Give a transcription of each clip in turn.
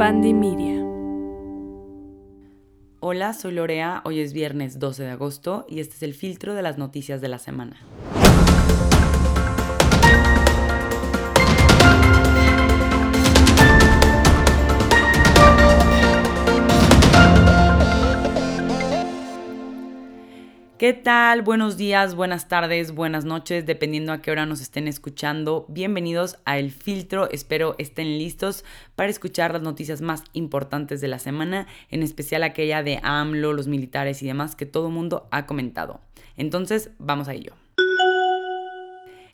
Pandemia. Hola, soy Lorea, hoy es viernes 12 de agosto y este es el filtro de las noticias de la semana. ¿Qué tal? Buenos días, buenas tardes, buenas noches, dependiendo a qué hora nos estén escuchando. Bienvenidos a El Filtro. Espero estén listos para escuchar las noticias más importantes de la semana, en especial aquella de AMLO, los militares y demás que todo el mundo ha comentado. Entonces, vamos a ello.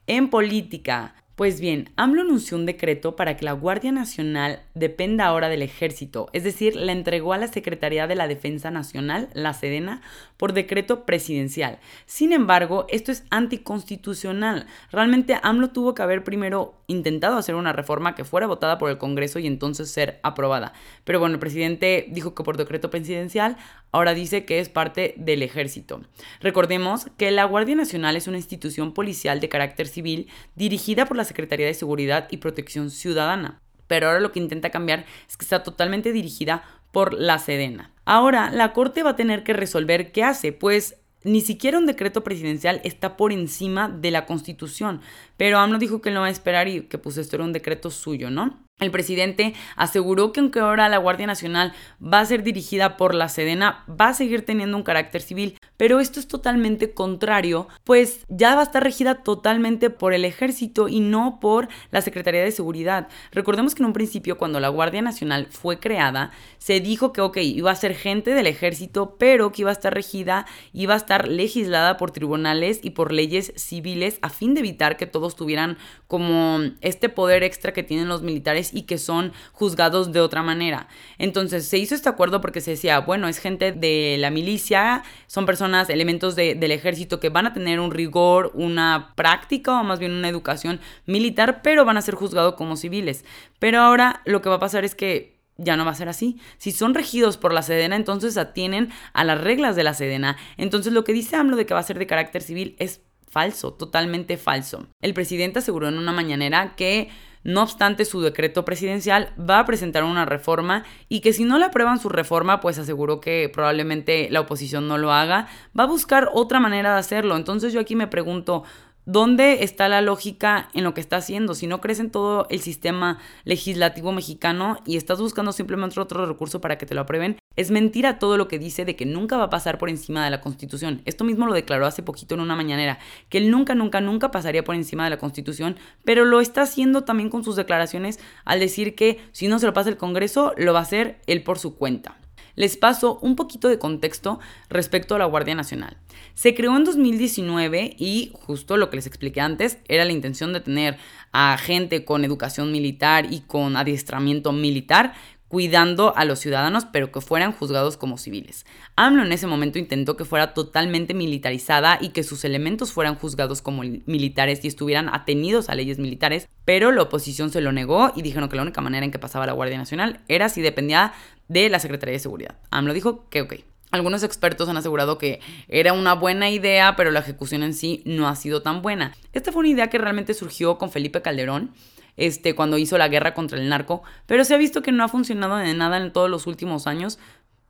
En política, pues bien, AMLO anunció un decreto para que la Guardia Nacional dependa ahora del ejército, es decir, la entregó a la Secretaría de la Defensa Nacional, la Sedena, por decreto presidencial. Sin embargo, esto es anticonstitucional. Realmente AMLO tuvo que haber primero intentado hacer una reforma que fuera votada por el Congreso y entonces ser aprobada. Pero bueno, el presidente dijo que por decreto presidencial, ahora dice que es parte del ejército. Recordemos que la Guardia Nacional es una institución policial de carácter civil dirigida por la Secretaría de Seguridad y Protección Ciudadana. Pero ahora lo que intenta cambiar es que está totalmente dirigida por la Sedena. Ahora, la Corte va a tener que resolver qué hace, pues ni siquiera un decreto presidencial está por encima de la Constitución. Pero AMLO dijo que no va a esperar y que pues esto era un decreto suyo, ¿no? El presidente aseguró que aunque ahora la Guardia Nacional va a ser dirigida por la Sedena, va a seguir teniendo un carácter civil, pero esto es totalmente contrario, pues ya va a estar regida totalmente por el ejército y no por la Secretaría de Seguridad. Recordemos que en un principio cuando la Guardia Nacional fue creada, se dijo que, ok, iba a ser gente del ejército, pero que iba a estar regida, iba a estar legislada por tribunales y por leyes civiles a fin de evitar que tuvieran como este poder extra que tienen los militares y que son juzgados de otra manera. Entonces se hizo este acuerdo porque se decía, bueno, es gente de la milicia, son personas, elementos del ejército que van a tener un rigor, una práctica o más bien una educación militar, pero van a ser juzgados como civiles. Pero ahora lo que va a pasar es que ya no va a ser así. Si son regidos por la Sedena, entonces atienen a las reglas de la Sedena. Entonces lo que dice AMLO de que va a ser de carácter civil es falso, totalmente falso. El presidente aseguró en una mañanera que no obstante, su decreto presidencial va a presentar una reforma y que si no le aprueban su reforma, pues aseguró que probablemente la oposición no lo haga, va a buscar otra manera de hacerlo. Entonces yo aquí me pregunto, ¿Dónde está la lógica en lo que está haciendo? Si no crees en todo el sistema legislativo mexicano y estás buscando simplemente otro recurso para que te lo aprueben, es mentira todo lo que dice de que nunca va a pasar por encima de la Constitución. Esto mismo lo declaró hace poquito en una mañanera, que él nunca, nunca, nunca pasaría por encima de la Constitución, pero lo está haciendo también con sus declaraciones al decir que si no se lo pasa el Congreso, lo va a hacer él por su cuenta. Les paso un poquito de contexto respecto a la Guardia Nacional. Se creó en 2019 y justo lo que les expliqué antes era la intención de tener a gente con educación militar y con adiestramiento militar cuidando a los ciudadanos, pero que fueran juzgados como civiles. AMLO en ese momento intentó que fuera totalmente militarizada y que sus elementos fueran juzgados como militares y estuvieran atenidos a leyes militares, pero la oposición se lo negó y dijeron que la única manera en que pasaba la Guardia Nacional era si dependía de la Secretaría de Seguridad. AMLO dijo que ok. Algunos expertos han asegurado que era una buena idea, pero la ejecución en sí no ha sido tan buena. Esta fue una idea que realmente surgió con Felipe Calderón, este, cuando hizo la guerra contra el narco, pero se ha visto que no ha funcionado de nada en todos los últimos años,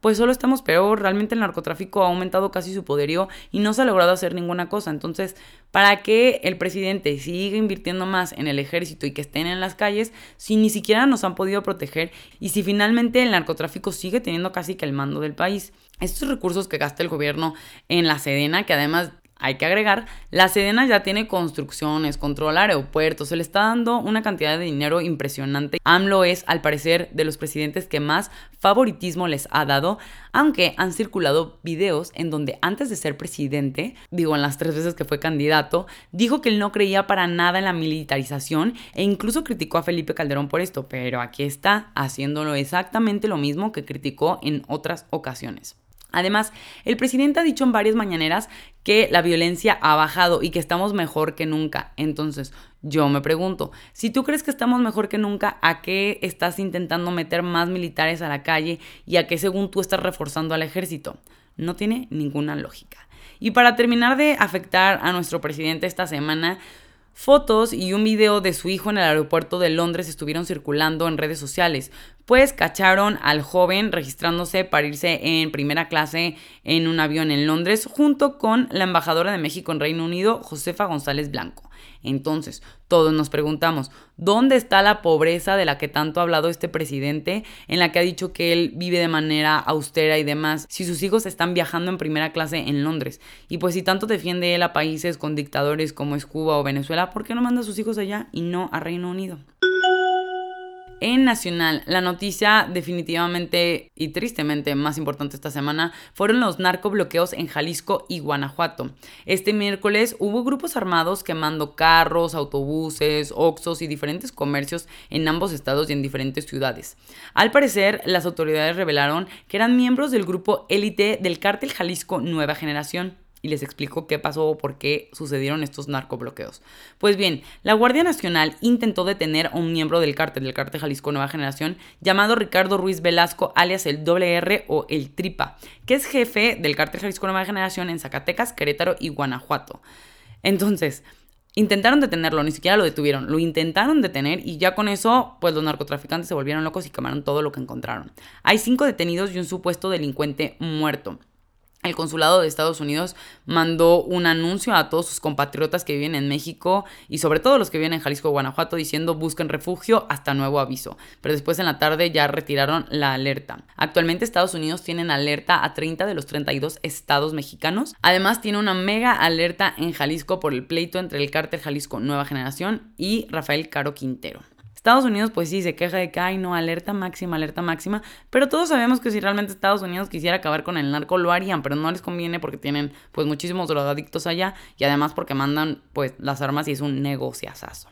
pues solo estamos peor. Realmente el narcotráfico ha aumentado casi su poderío y no se ha logrado hacer ninguna cosa. Entonces, ¿para qué el presidente sigue invirtiendo más en el ejército y que estén en las calles si ni siquiera nos han podido proteger y si finalmente el narcotráfico sigue teniendo casi que el mando del país? Estos recursos que gasta el gobierno en la Sedena, que además hay que agregar, la Sedena ya tiene construcciones, controla aeropuertos, se le está dando una cantidad de dinero impresionante. AMLO es, al parecer, de los presidentes que más favoritismo les ha dado, aunque han circulado videos en donde antes de ser presidente, digo en las tres veces que fue candidato, dijo que él no creía para nada en la militarización e incluso criticó a Felipe Calderón por esto, pero aquí está haciéndolo exactamente lo mismo que criticó en otras ocasiones. Además, el presidente ha dicho en varias mañaneras que la violencia ha bajado y que estamos mejor que nunca. Entonces, yo me pregunto, si tú crees que estamos mejor que nunca, ¿a qué estás intentando meter más militares a la calle y a qué según tú estás reforzando al ejército? No tiene ninguna lógica. Y para terminar de afectar a nuestro presidente esta semana, Fotos y un video de su hijo en el aeropuerto de Londres estuvieron circulando en redes sociales, pues cacharon al joven registrándose para irse en primera clase en un avión en Londres junto con la embajadora de México en Reino Unido, Josefa González Blanco. Entonces, todos nos preguntamos, ¿dónde está la pobreza de la que tanto ha hablado este presidente, en la que ha dicho que él vive de manera austera y demás, si sus hijos están viajando en primera clase en Londres? Y pues si tanto defiende él a países con dictadores como es Cuba o Venezuela, ¿por qué no manda a sus hijos allá y no a Reino Unido? En Nacional, la noticia definitivamente y tristemente más importante esta semana fueron los narcobloqueos en Jalisco y Guanajuato. Este miércoles hubo grupos armados quemando carros, autobuses, oxos y diferentes comercios en ambos estados y en diferentes ciudades. Al parecer, las autoridades revelaron que eran miembros del grupo élite del cártel Jalisco Nueva Generación y les explico qué pasó o por qué sucedieron estos narcobloqueos. Pues bien, la Guardia Nacional intentó detener a un miembro del cártel, del cártel Jalisco Nueva Generación, llamado Ricardo Ruiz Velasco, alias el WR o el Tripa, que es jefe del cártel Jalisco Nueva Generación en Zacatecas, Querétaro y Guanajuato. Entonces, intentaron detenerlo, ni siquiera lo detuvieron, lo intentaron detener y ya con eso, pues los narcotraficantes se volvieron locos y quemaron todo lo que encontraron. Hay cinco detenidos y un supuesto delincuente muerto el consulado de Estados Unidos mandó un anuncio a todos sus compatriotas que viven en México y sobre todo los que viven en Jalisco, Guanajuato, diciendo busquen refugio hasta nuevo aviso. Pero después en la tarde ya retiraron la alerta. Actualmente Estados Unidos tienen alerta a 30 de los 32 estados mexicanos. Además tiene una mega alerta en Jalisco por el pleito entre el cártel Jalisco Nueva Generación y Rafael Caro Quintero. Estados Unidos pues sí se queja de que, ay no, alerta máxima, alerta máxima, pero todos sabemos que si realmente Estados Unidos quisiera acabar con el narco lo harían, pero no les conviene porque tienen pues muchísimos drogadictos allá y además porque mandan pues las armas y es un negociazazo.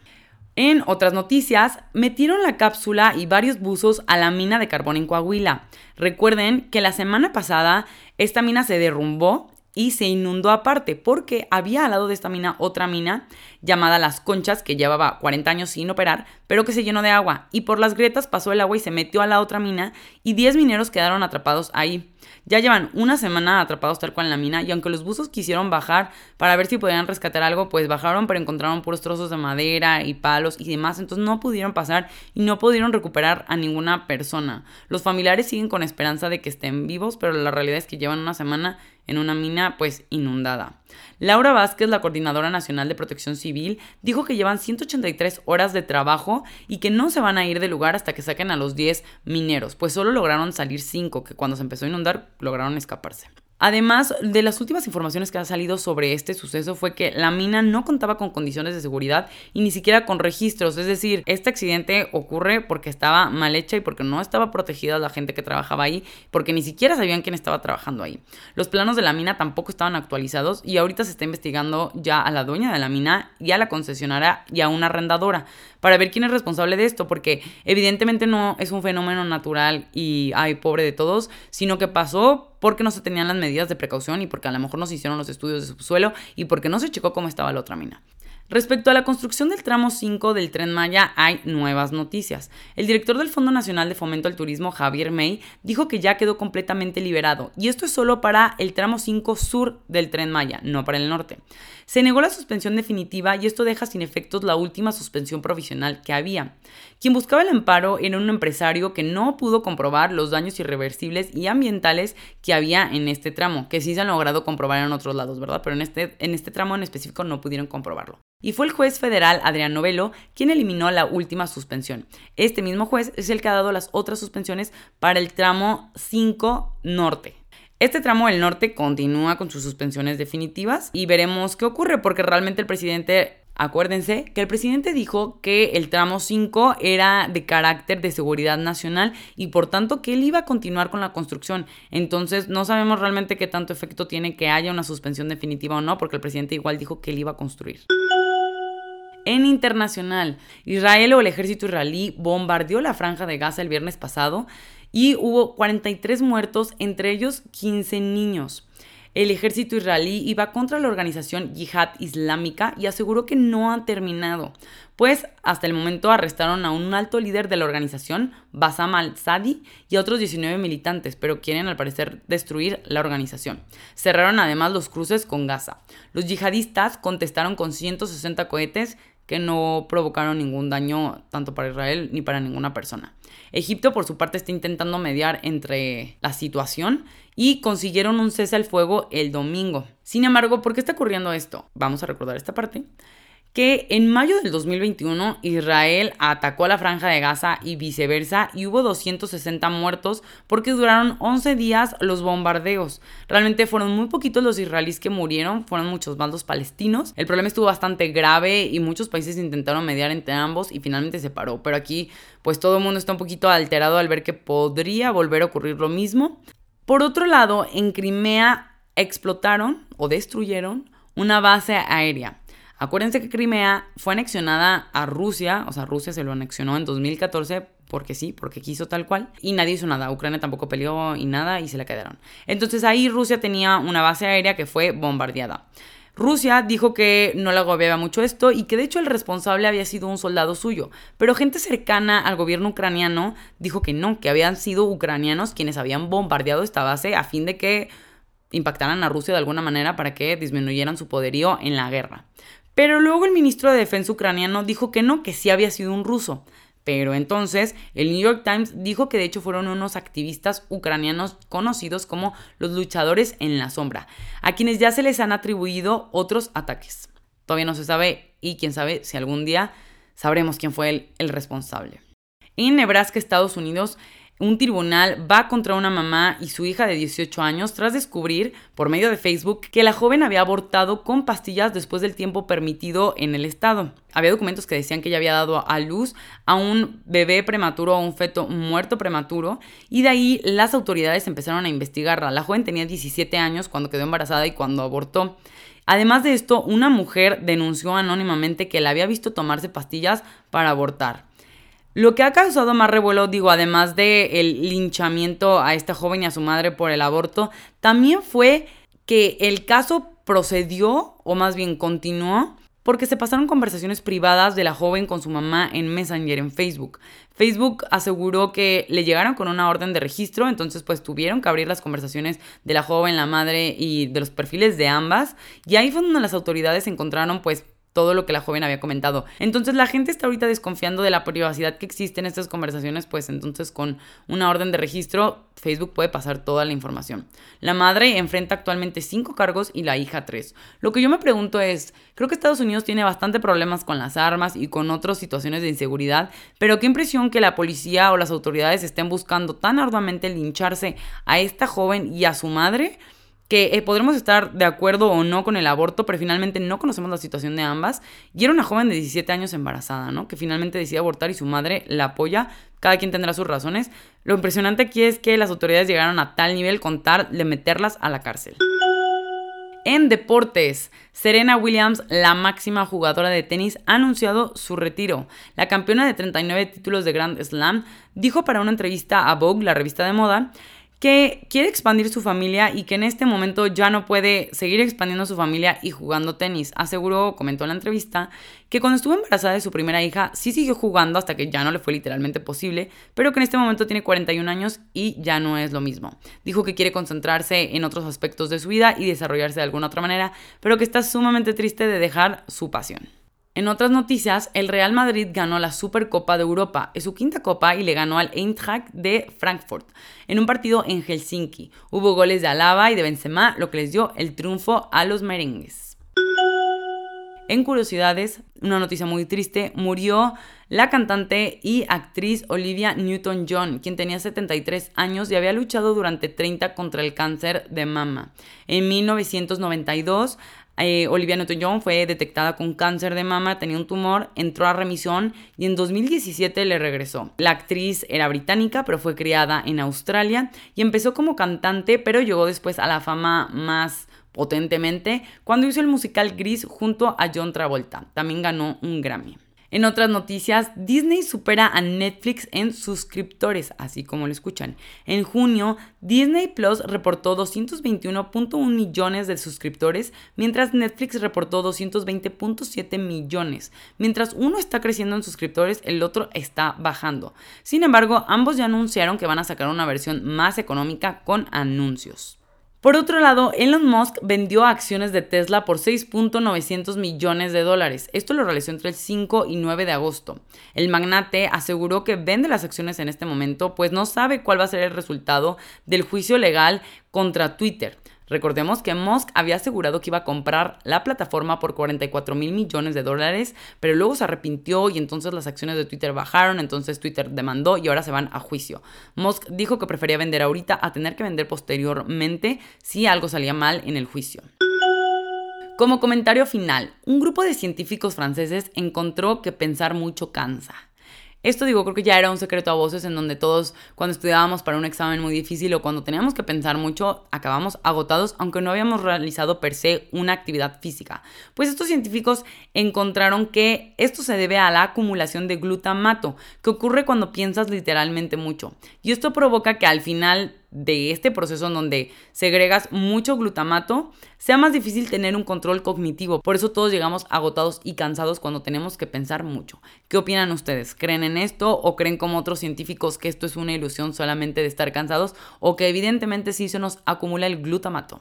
En otras noticias, metieron la cápsula y varios buzos a la mina de carbón en Coahuila. Recuerden que la semana pasada esta mina se derrumbó y se inundó aparte porque había al lado de esta mina otra mina llamada Las Conchas que llevaba 40 años sin operar, pero que se llenó de agua y por las grietas pasó el agua y se metió a la otra mina y 10 mineros quedaron atrapados ahí. Ya llevan una semana atrapados tal cual en la mina y aunque los buzos quisieron bajar para ver si podían rescatar algo, pues bajaron pero encontraron puros trozos de madera y palos y demás, entonces no pudieron pasar y no pudieron recuperar a ninguna persona. Los familiares siguen con esperanza de que estén vivos, pero la realidad es que llevan una semana en una mina pues inundada. Laura Vázquez, la coordinadora nacional de protección civil, dijo que llevan 183 horas de trabajo y que no se van a ir del lugar hasta que saquen a los 10 mineros, pues solo lograron salir 5, que cuando se empezó a inundar lograron escaparse. Además, de las últimas informaciones que han salido sobre este suceso fue que la mina no contaba con condiciones de seguridad y ni siquiera con registros. Es decir, este accidente ocurre porque estaba mal hecha y porque no estaba protegida la gente que trabajaba ahí, porque ni siquiera sabían quién estaba trabajando ahí. Los planos de la mina tampoco estaban actualizados y ahorita se está investigando ya a la dueña de la mina y a la concesionaria y a una arrendadora para ver quién es responsable de esto, porque evidentemente no es un fenómeno natural y ay, pobre de todos, sino que pasó porque no se tenían las medidas de precaución y porque a lo mejor no se hicieron los estudios de subsuelo y porque no se checó cómo estaba la otra mina. Respecto a la construcción del tramo 5 del tren Maya, hay nuevas noticias. El director del Fondo Nacional de Fomento al Turismo, Javier May, dijo que ya quedó completamente liberado, y esto es solo para el tramo 5 sur del tren Maya, no para el norte. Se negó la suspensión definitiva y esto deja sin efectos la última suspensión provisional que había. Quien buscaba el amparo era un empresario que no pudo comprobar los daños irreversibles y ambientales que había en este tramo, que sí se han logrado comprobar en otros lados, ¿verdad? Pero en este, en este tramo en específico no pudieron comprobarlo y fue el juez federal Adrián Novelo quien eliminó la última suspensión. Este mismo juez es el que ha dado las otras suspensiones para el tramo 5 norte. Este tramo del norte continúa con sus suspensiones definitivas y veremos qué ocurre porque realmente el presidente Acuérdense que el presidente dijo que el tramo 5 era de carácter de seguridad nacional y por tanto que él iba a continuar con la construcción. Entonces no sabemos realmente qué tanto efecto tiene que haya una suspensión definitiva o no, porque el presidente igual dijo que él iba a construir. En internacional, Israel o el ejército israelí bombardeó la franja de Gaza el viernes pasado y hubo 43 muertos, entre ellos 15 niños. El ejército israelí iba contra la organización Yihad Islámica y aseguró que no ha terminado, pues hasta el momento arrestaron a un alto líder de la organización, Bassam al-Sadi, y a otros 19 militantes, pero quieren al parecer destruir la organización. Cerraron además los cruces con Gaza. Los yihadistas contestaron con 160 cohetes que no provocaron ningún daño tanto para Israel ni para ninguna persona. Egipto, por su parte, está intentando mediar entre la situación y consiguieron un cese al fuego el domingo. Sin embargo, ¿por qué está ocurriendo esto? Vamos a recordar esta parte que en mayo del 2021 Israel atacó a la franja de Gaza y viceversa y hubo 260 muertos porque duraron 11 días los bombardeos. Realmente fueron muy poquitos los israelíes que murieron, fueron muchos más palestinos. El problema estuvo bastante grave y muchos países intentaron mediar entre ambos y finalmente se paró. Pero aquí pues todo el mundo está un poquito alterado al ver que podría volver a ocurrir lo mismo. Por otro lado, en Crimea explotaron o destruyeron una base aérea. Acuérdense que Crimea fue anexionada a Rusia, o sea, Rusia se lo anexionó en 2014 porque sí, porque quiso tal cual, y nadie hizo nada. Ucrania tampoco peleó y nada y se la quedaron. Entonces ahí Rusia tenía una base aérea que fue bombardeada. Rusia dijo que no le agobiaba mucho esto y que de hecho el responsable había sido un soldado suyo, pero gente cercana al gobierno ucraniano dijo que no, que habían sido ucranianos quienes habían bombardeado esta base a fin de que impactaran a Rusia de alguna manera para que disminuyeran su poderío en la guerra. Pero luego el ministro de Defensa ucraniano dijo que no, que sí había sido un ruso. Pero entonces el New York Times dijo que de hecho fueron unos activistas ucranianos conocidos como los luchadores en la sombra, a quienes ya se les han atribuido otros ataques. Todavía no se sabe y quién sabe si algún día sabremos quién fue el, el responsable. En Nebraska, Estados Unidos, un tribunal va contra una mamá y su hija de 18 años tras descubrir, por medio de Facebook, que la joven había abortado con pastillas después del tiempo permitido en el estado. Había documentos que decían que ella había dado a luz a un bebé prematuro o un feto muerto prematuro y de ahí las autoridades empezaron a investigarla. La joven tenía 17 años cuando quedó embarazada y cuando abortó. Además de esto, una mujer denunció anónimamente que la había visto tomarse pastillas para abortar. Lo que ha causado más revuelo, digo, además del el linchamiento a esta joven y a su madre por el aborto, también fue que el caso procedió, o más bien continuó, porque se pasaron conversaciones privadas de la joven con su mamá en Messenger, en Facebook. Facebook aseguró que le llegaron con una orden de registro, entonces pues tuvieron que abrir las conversaciones de la joven, la madre y de los perfiles de ambas, y ahí fue donde las autoridades encontraron pues todo lo que la joven había comentado. Entonces la gente está ahorita desconfiando de la privacidad que existe en estas conversaciones, pues entonces con una orden de registro Facebook puede pasar toda la información. La madre enfrenta actualmente cinco cargos y la hija tres. Lo que yo me pregunto es, creo que Estados Unidos tiene bastante problemas con las armas y con otras situaciones de inseguridad, pero qué impresión que la policía o las autoridades estén buscando tan arduamente lincharse a esta joven y a su madre que eh, podremos estar de acuerdo o no con el aborto, pero finalmente no conocemos la situación de ambas. Y era una joven de 17 años embarazada, ¿no? Que finalmente decide abortar y su madre la apoya. Cada quien tendrá sus razones. Lo impresionante aquí es que las autoridades llegaron a tal nivel con tal de meterlas a la cárcel. En deportes, Serena Williams, la máxima jugadora de tenis, ha anunciado su retiro. La campeona de 39 títulos de Grand Slam dijo para una entrevista a Vogue, la revista de moda, que quiere expandir su familia y que en este momento ya no puede seguir expandiendo su familia y jugando tenis. Aseguró, comentó en la entrevista, que cuando estuvo embarazada de su primera hija sí siguió jugando hasta que ya no le fue literalmente posible, pero que en este momento tiene 41 años y ya no es lo mismo. Dijo que quiere concentrarse en otros aspectos de su vida y desarrollarse de alguna otra manera, pero que está sumamente triste de dejar su pasión. En otras noticias, el Real Madrid ganó la Supercopa de Europa, es su quinta copa y le ganó al Eintracht de Frankfurt en un partido en Helsinki. Hubo goles de Alaba y de Benzema, lo que les dio el triunfo a los merengues. En curiosidades, una noticia muy triste, murió la cantante y actriz Olivia Newton-John, quien tenía 73 años y había luchado durante 30 contra el cáncer de mama. En 1992 eh, Olivia Newton-John fue detectada con cáncer de mama, tenía un tumor, entró a remisión y en 2017 le regresó. La actriz era británica, pero fue criada en Australia y empezó como cantante, pero llegó después a la fama más potentemente cuando hizo el musical Gris junto a John Travolta. También ganó un Grammy. En otras noticias, Disney supera a Netflix en suscriptores, así como lo escuchan. En junio, Disney Plus reportó 221.1 millones de suscriptores, mientras Netflix reportó 220.7 millones. Mientras uno está creciendo en suscriptores, el otro está bajando. Sin embargo, ambos ya anunciaron que van a sacar una versión más económica con anuncios. Por otro lado, Elon Musk vendió acciones de Tesla por 6.900 millones de dólares. Esto lo realizó entre el 5 y 9 de agosto. El magnate aseguró que vende las acciones en este momento, pues no sabe cuál va a ser el resultado del juicio legal contra Twitter. Recordemos que Musk había asegurado que iba a comprar la plataforma por 44 mil millones de dólares, pero luego se arrepintió y entonces las acciones de Twitter bajaron, entonces Twitter demandó y ahora se van a juicio. Musk dijo que prefería vender ahorita a tener que vender posteriormente si algo salía mal en el juicio. Como comentario final, un grupo de científicos franceses encontró que pensar mucho cansa. Esto digo, creo que ya era un secreto a voces en donde todos cuando estudiábamos para un examen muy difícil o cuando teníamos que pensar mucho, acabamos agotados aunque no habíamos realizado per se una actividad física. Pues estos científicos encontraron que esto se debe a la acumulación de glutamato, que ocurre cuando piensas literalmente mucho. Y esto provoca que al final de este proceso en donde segregas mucho glutamato, sea más difícil tener un control cognitivo. Por eso todos llegamos agotados y cansados cuando tenemos que pensar mucho. ¿Qué opinan ustedes? ¿Creen en esto o creen como otros científicos que esto es una ilusión solamente de estar cansados o que evidentemente sí se nos acumula el glutamato?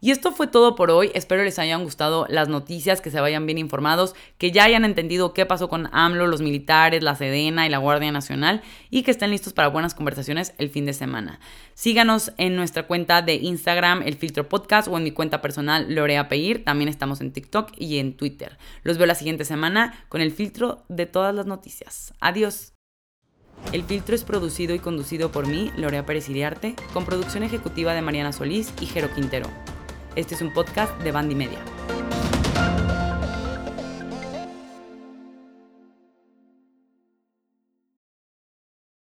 Y esto fue todo por hoy. Espero les hayan gustado las noticias, que se vayan bien informados, que ya hayan entendido qué pasó con AMLO, los militares, la Sedena y la Guardia Nacional y que estén listos para buenas conversaciones el fin de semana. Síganos en nuestra cuenta de Instagram, el filtro podcast, o en mi cuenta personal, Lorea Peir. También estamos en TikTok y en Twitter. Los veo la siguiente semana con el filtro de todas las noticias. Adiós. El filtro es producido y conducido por mí, Lorea Pérez Iriarte, con producción ejecutiva de Mariana Solís y Jero Quintero. Este es un podcast de Bandy Media.